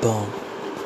bump.